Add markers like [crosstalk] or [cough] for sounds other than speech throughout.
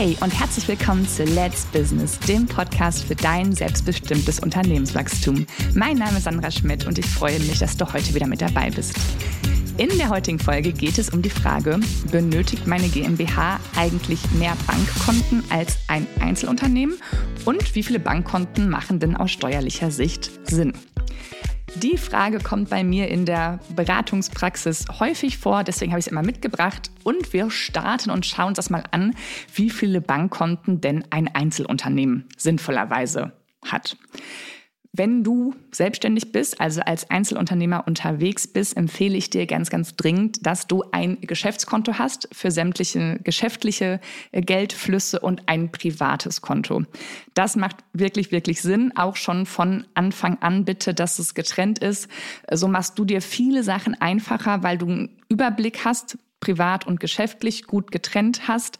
Hey und herzlich willkommen zu Let's Business, dem Podcast für dein selbstbestimmtes Unternehmenswachstum. Mein Name ist Sandra Schmidt und ich freue mich, dass du heute wieder mit dabei bist. In der heutigen Folge geht es um die Frage, benötigt meine GmbH eigentlich mehr Bankkonten als ein Einzelunternehmen und wie viele Bankkonten machen denn aus steuerlicher Sicht Sinn? Die Frage kommt bei mir in der Beratungspraxis häufig vor, deswegen habe ich es immer mitgebracht. Und wir starten und schauen uns das mal an, wie viele Bankkonten denn ein Einzelunternehmen sinnvollerweise hat. Wenn du selbstständig bist, also als Einzelunternehmer unterwegs bist, empfehle ich dir ganz, ganz dringend, dass du ein Geschäftskonto hast für sämtliche geschäftliche äh, Geldflüsse und ein privates Konto. Das macht wirklich, wirklich Sinn. Auch schon von Anfang an bitte, dass es getrennt ist. So machst du dir viele Sachen einfacher, weil du einen Überblick hast, privat und geschäftlich gut getrennt hast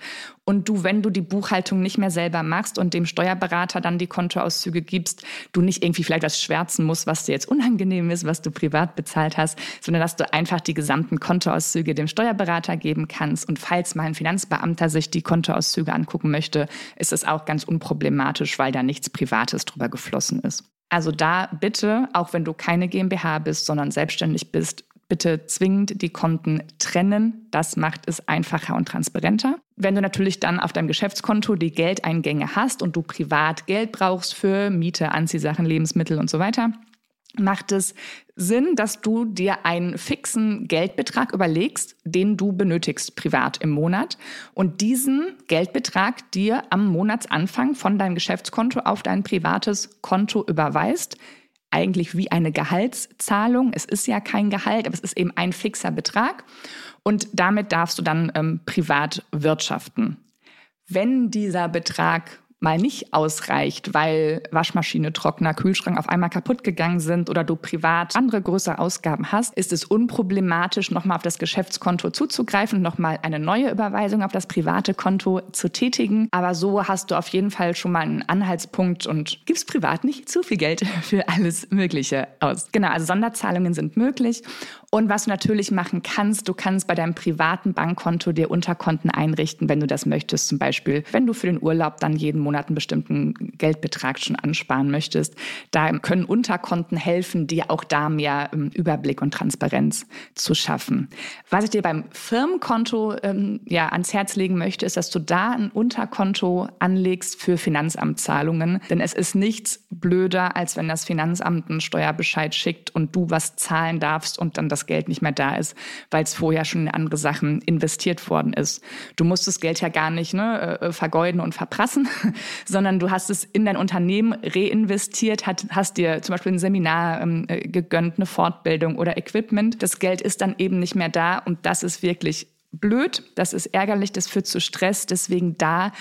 und du, wenn du die Buchhaltung nicht mehr selber machst und dem Steuerberater dann die Kontoauszüge gibst, du nicht irgendwie vielleicht was schwärzen musst, was dir jetzt unangenehm ist, was du privat bezahlt hast, sondern dass du einfach die gesamten Kontoauszüge dem Steuerberater geben kannst. Und falls mal ein Finanzbeamter sich die Kontoauszüge angucken möchte, ist es auch ganz unproblematisch, weil da nichts Privates drüber geflossen ist. Also da bitte, auch wenn du keine GmbH bist, sondern selbstständig bist, bitte zwingend die Konten trennen. Das macht es einfacher und transparenter. Wenn du natürlich dann auf deinem Geschäftskonto die Geldeingänge hast und du privat Geld brauchst für Miete, Anziehsachen, Lebensmittel und so weiter, macht es Sinn, dass du dir einen fixen Geldbetrag überlegst, den du benötigst privat im Monat und diesen Geldbetrag dir am Monatsanfang von deinem Geschäftskonto auf dein privates Konto überweist eigentlich wie eine Gehaltszahlung. Es ist ja kein Gehalt, aber es ist eben ein fixer Betrag. Und damit darfst du dann ähm, privat wirtschaften. Wenn dieser Betrag mal nicht ausreicht, weil Waschmaschine, Trockner, Kühlschrank auf einmal kaputt gegangen sind oder du privat andere größere Ausgaben hast, ist es unproblematisch, nochmal auf das Geschäftskonto zuzugreifen nochmal eine neue Überweisung auf das private Konto zu tätigen. Aber so hast du auf jeden Fall schon mal einen Anhaltspunkt und gibst privat nicht zu viel Geld [laughs] für alles Mögliche aus. Genau, also Sonderzahlungen sind möglich und was du natürlich machen kannst, du kannst bei deinem privaten Bankkonto dir Unterkonten einrichten, wenn du das möchtest. Zum Beispiel, wenn du für den Urlaub dann jeden Monat einen bestimmten Geldbetrag schon ansparen möchtest. Da können Unterkonten helfen, dir auch da mehr ähm, Überblick und Transparenz zu schaffen. Was ich dir beim Firmenkonto ähm, ja ans Herz legen möchte, ist, dass du da ein Unterkonto anlegst für Finanzamtzahlungen. Denn es ist nichts blöder, als wenn das Finanzamt einen Steuerbescheid schickt und du was zahlen darfst und dann das das Geld nicht mehr da ist, weil es vorher schon in andere Sachen investiert worden ist. Du musst das Geld ja gar nicht ne, äh, vergeuden und verprassen, [laughs] sondern du hast es in dein Unternehmen reinvestiert, hat, hast dir zum Beispiel ein Seminar ähm, äh, gegönnt, eine Fortbildung oder Equipment. Das Geld ist dann eben nicht mehr da und das ist wirklich blöd, das ist ärgerlich, das führt zu Stress. Deswegen da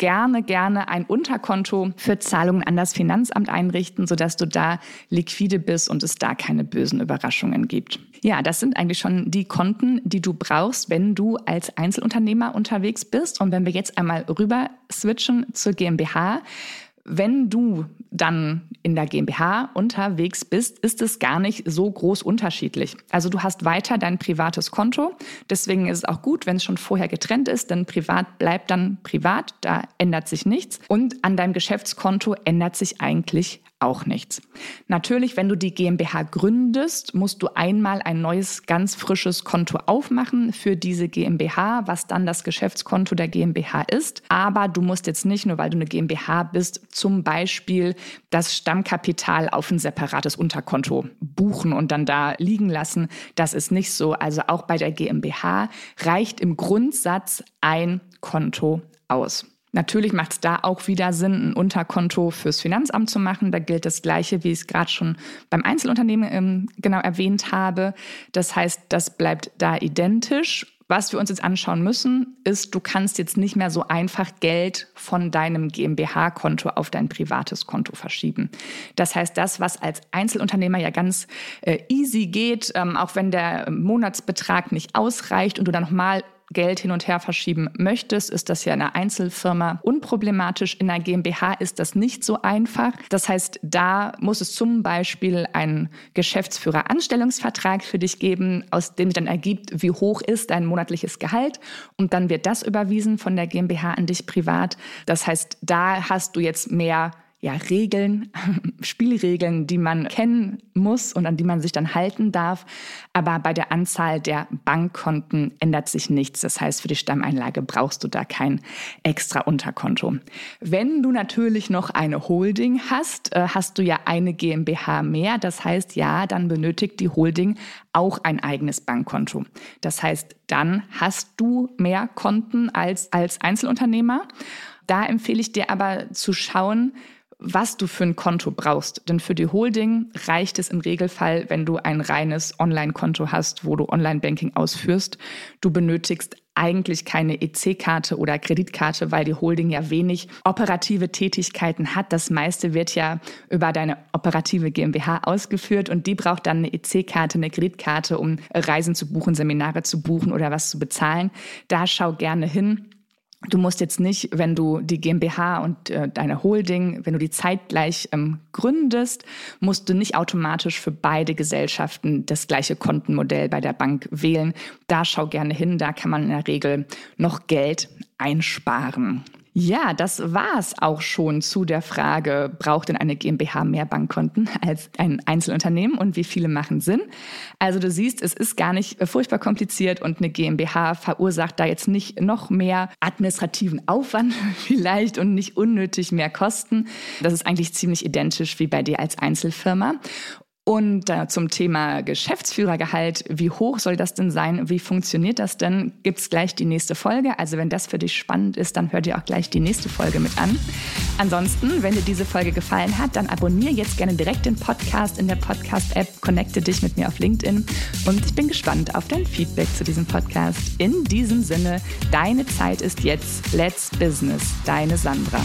gerne, gerne ein Unterkonto für Zahlungen an das Finanzamt einrichten, sodass du da liquide bist und es da keine bösen Überraschungen gibt. Ja, das sind eigentlich schon die Konten, die du brauchst, wenn du als Einzelunternehmer unterwegs bist. Und wenn wir jetzt einmal rüber switchen zur GmbH, wenn du dann in der GmbH unterwegs bist, ist es gar nicht so groß unterschiedlich. Also du hast weiter dein privates Konto. Deswegen ist es auch gut, wenn es schon vorher getrennt ist, denn privat bleibt dann privat, da ändert sich nichts. Und an deinem Geschäftskonto ändert sich eigentlich auch nichts. Natürlich, wenn du die GmbH gründest, musst du einmal ein neues, ganz frisches Konto aufmachen für diese GmbH, was dann das Geschäftskonto der GmbH ist. Aber du musst jetzt nicht, nur weil du eine GmbH bist, zum Beispiel das Stammkapital auf ein separates Unterkonto buchen und dann da liegen lassen. Das ist nicht so. Also auch bei der GmbH reicht im Grundsatz ein Konto aus. Natürlich macht es da auch wieder Sinn, ein Unterkonto fürs Finanzamt zu machen. Da gilt das Gleiche, wie ich es gerade schon beim Einzelunternehmen ähm, genau erwähnt habe. Das heißt, das bleibt da identisch. Was wir uns jetzt anschauen müssen, ist, du kannst jetzt nicht mehr so einfach Geld von deinem GmbH-Konto auf dein privates Konto verschieben. Das heißt, das, was als Einzelunternehmer ja ganz äh, easy geht, ähm, auch wenn der Monatsbetrag nicht ausreicht und du dann nochmal Geld hin und her verschieben möchtest, ist das ja in einer Einzelfirma unproblematisch. In einer GmbH ist das nicht so einfach. Das heißt, da muss es zum Beispiel einen Geschäftsführer-Anstellungsvertrag für dich geben, aus dem dann ergibt, wie hoch ist dein monatliches Gehalt. Und dann wird das überwiesen von der GmbH an dich privat. Das heißt, da hast du jetzt mehr ja, Regeln, [laughs] Spielregeln, die man kennen muss und an die man sich dann halten darf. Aber bei der Anzahl der Bankkonten ändert sich nichts. Das heißt, für die Stammeinlage brauchst du da kein extra Unterkonto. Wenn du natürlich noch eine Holding hast, äh, hast du ja eine GmbH mehr. Das heißt, ja, dann benötigt die Holding auch ein eigenes Bankkonto. Das heißt, dann hast du mehr Konten als als Einzelunternehmer. Da empfehle ich dir aber zu schauen, was du für ein Konto brauchst. Denn für die Holding reicht es im Regelfall, wenn du ein reines Online-Konto hast, wo du Online-Banking ausführst. Du benötigst eigentlich keine EC-Karte oder Kreditkarte, weil die Holding ja wenig operative Tätigkeiten hat. Das meiste wird ja über deine operative GmbH ausgeführt und die braucht dann eine EC-Karte, eine Kreditkarte, um Reisen zu buchen, Seminare zu buchen oder was zu bezahlen. Da schau gerne hin. Du musst jetzt nicht, wenn du die GmbH und äh, deine Holding, wenn du die zeitgleich ähm, gründest, musst du nicht automatisch für beide Gesellschaften das gleiche Kontenmodell bei der Bank wählen. Da schau gerne hin, da kann man in der Regel noch Geld einsparen. Ja, das war's auch schon zu der Frage, braucht denn eine GmbH mehr Bankkonten als ein Einzelunternehmen und wie viele machen Sinn? Also du siehst, es ist gar nicht furchtbar kompliziert und eine GmbH verursacht da jetzt nicht noch mehr administrativen Aufwand [laughs] vielleicht und nicht unnötig mehr Kosten. Das ist eigentlich ziemlich identisch wie bei dir als Einzelfirma. Und äh, zum Thema Geschäftsführergehalt, wie hoch soll das denn sein? Wie funktioniert das denn? Gibt es gleich die nächste Folge. Also wenn das für dich spannend ist, dann hör dir auch gleich die nächste Folge mit an. Ansonsten, wenn dir diese Folge gefallen hat, dann abonniere jetzt gerne direkt den Podcast in der Podcast-App, connecte dich mit mir auf LinkedIn und ich bin gespannt auf dein Feedback zu diesem Podcast. In diesem Sinne, deine Zeit ist jetzt Let's Business, deine Sandra.